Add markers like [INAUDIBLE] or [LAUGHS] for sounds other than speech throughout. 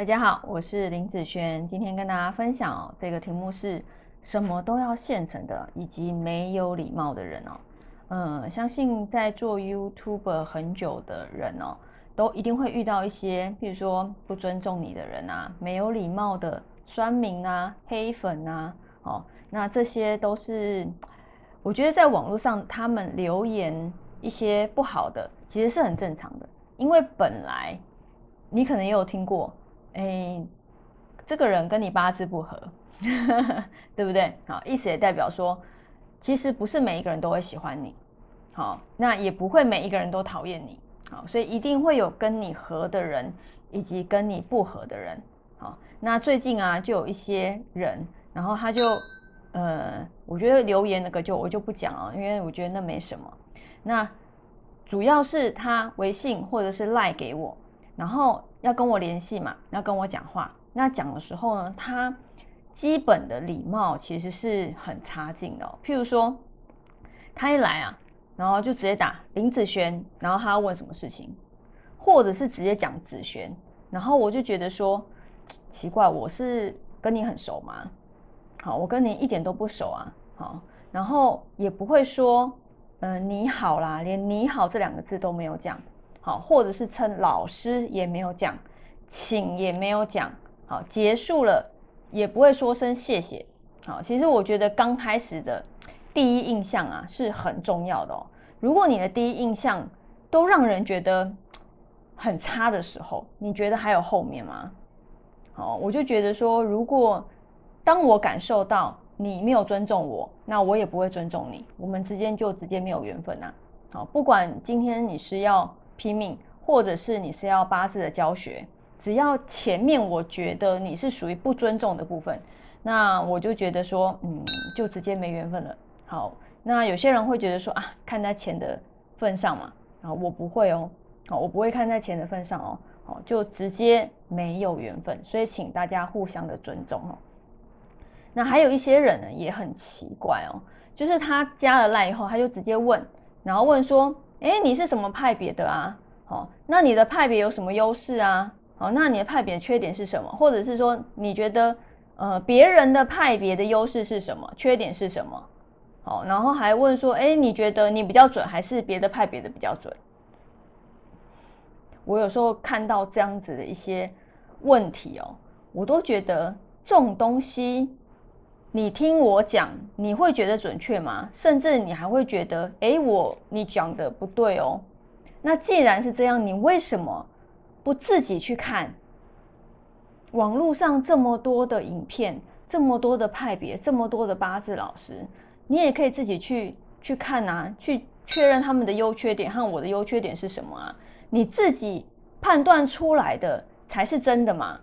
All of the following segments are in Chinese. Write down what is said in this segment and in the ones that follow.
大家好，我是林子轩，今天跟大家分享哦，这个题目是什么都要现成的，以及没有礼貌的人哦。嗯，相信在做 YouTube 很久的人哦，都一定会遇到一些，譬如说不尊重你的人啊，没有礼貌的酸民啊、黑粉啊，哦，那这些都是我觉得在网络上他们留言一些不好的，其实是很正常的，因为本来你可能也有听过。哎，这个人跟你八字不合，[LAUGHS] 对不对？好，意思也代表说，其实不是每一个人都会喜欢你，好，那也不会每一个人都讨厌你，好，所以一定会有跟你合的人，以及跟你不合的人，好，那最近啊，就有一些人，然后他就，呃，我觉得留言那个就我就不讲了，因为我觉得那没什么，那主要是他微信或者是赖给我。然后要跟我联系嘛，要跟我讲话。那讲的时候呢，他基本的礼貌其实是很差劲的。譬如说，他一来啊，然后就直接打林子璇，然后他要问什么事情，或者是直接讲子璇，然后我就觉得说奇怪，我是跟你很熟吗？好，我跟你一点都不熟啊。好，然后也不会说，嗯，你好啦，连你好这两个字都没有讲。好，或者是称老师也没有讲，请也没有讲，好，结束了也不会说声谢谢。好，其实我觉得刚开始的第一印象啊是很重要的哦。如果你的第一印象都让人觉得很差的时候，你觉得还有后面吗？好，我就觉得说，如果当我感受到你没有尊重我，那我也不会尊重你，我们之间就直接没有缘分呐。好，不管今天你是要。拼命，或者是你是要八字的教学，只要前面我觉得你是属于不尊重的部分，那我就觉得说，嗯，就直接没缘分了。好，那有些人会觉得说啊，看在钱的份上嘛，啊，我不会哦，好，我不会看在钱的份上哦，好，就直接没有缘分。所以请大家互相的尊重哦。那还有一些人呢，也很奇怪哦，就是他加了赖以后，他就直接问，然后问说。哎，你是什么派别的啊？好，那你的派别有什么优势啊？好，那你的派别缺点是什么？或者是说，你觉得呃别人的派别的优势是什么？缺点是什么？好，然后还问说，哎，你觉得你比较准，还是别的派别的比较准？我有时候看到这样子的一些问题哦，我都觉得这种东西。你听我讲，你会觉得准确吗？甚至你还会觉得，哎，我你讲的不对哦。那既然是这样，你为什么不自己去看？网络上这么多的影片，这么多的派别，这么多的八字老师，你也可以自己去去看啊，去确认他们的优缺点和我的优缺点是什么啊？你自己判断出来的才是真的嘛。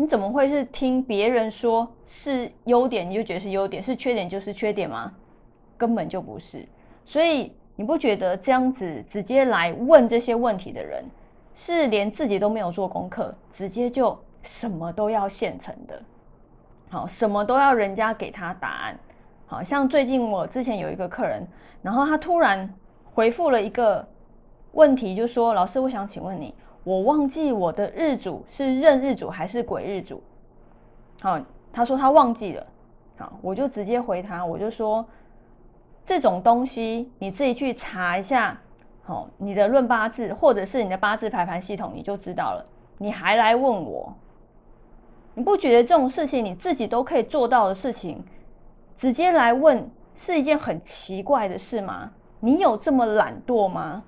你怎么会是听别人说是优点你就觉得是优点，是缺点就是缺点吗？根本就不是。所以你不觉得这样子直接来问这些问题的人，是连自己都没有做功课，直接就什么都要现成的，好，什么都要人家给他答案。好像最近我之前有一个客人，然后他突然回复了一个问题，就说：“老师，我想请问你。”我忘记我的日主是任日主还是鬼日主，好，他说他忘记了，好，我就直接回他，我就说这种东西你自己去查一下，好，你的论八字或者是你的八字排盘系统你就知道了，你还来问我，你不觉得这种事情你自己都可以做到的事情，直接来问是一件很奇怪的事吗？你有这么懒惰吗？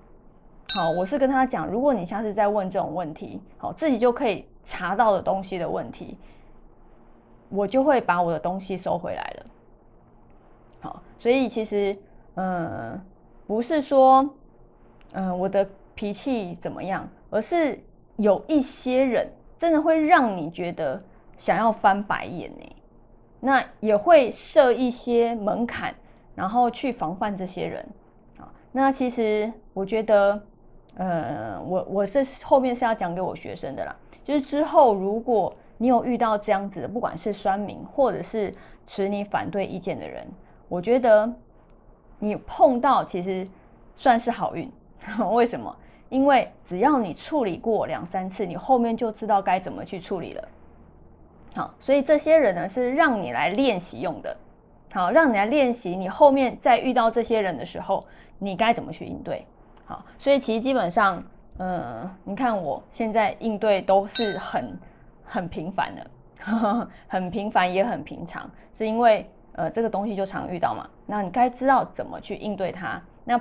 好，我是跟他讲，如果你下次再问这种问题，好，自己就可以查到的东西的问题，我就会把我的东西收回来了。好，所以其实，嗯，不是说，嗯，我的脾气怎么样，而是有一些人真的会让你觉得想要翻白眼呢。那也会设一些门槛，然后去防范这些人。啊，那其实我觉得。呃，我我这后面是要讲给我学生的啦，就是之后如果你有遇到这样子的，不管是酸民或者是持你反对意见的人，我觉得你碰到其实算是好运。[LAUGHS] 为什么？因为只要你处理过两三次，你后面就知道该怎么去处理了。好，所以这些人呢是让你来练习用的，好，让你来练习，你后面再遇到这些人的时候，你该怎么去应对。所以其实基本上，嗯，你看我现在应对都是很很平凡的，呵 [LAUGHS] 呵很平凡也很平常，是因为。呃，这个东西就常遇到嘛，那你该知道怎么去应对他。那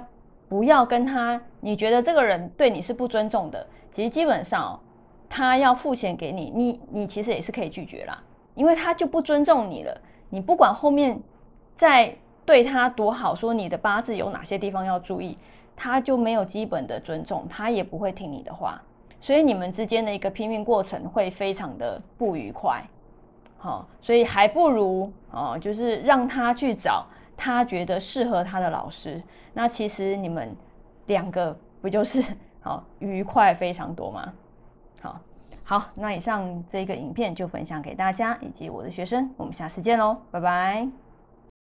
不要跟他，你觉得这个人对你是不尊重的，其实基本上哦他要付钱给你，你你其实也是可以拒绝啦，因为他就不尊重你了。你不管后面再对他多好，说你的八字有哪些地方要注意，他就没有基本的尊重，他也不会听你的话，所以你们之间的一个拼命过程会非常的不愉快。好，所以还不如哦，就是让他去找他觉得适合他的老师。那其实你们两个不就是好愉快非常多吗？好，好，那以上这个影片就分享给大家以及我的学生，我们下次见喽，拜拜。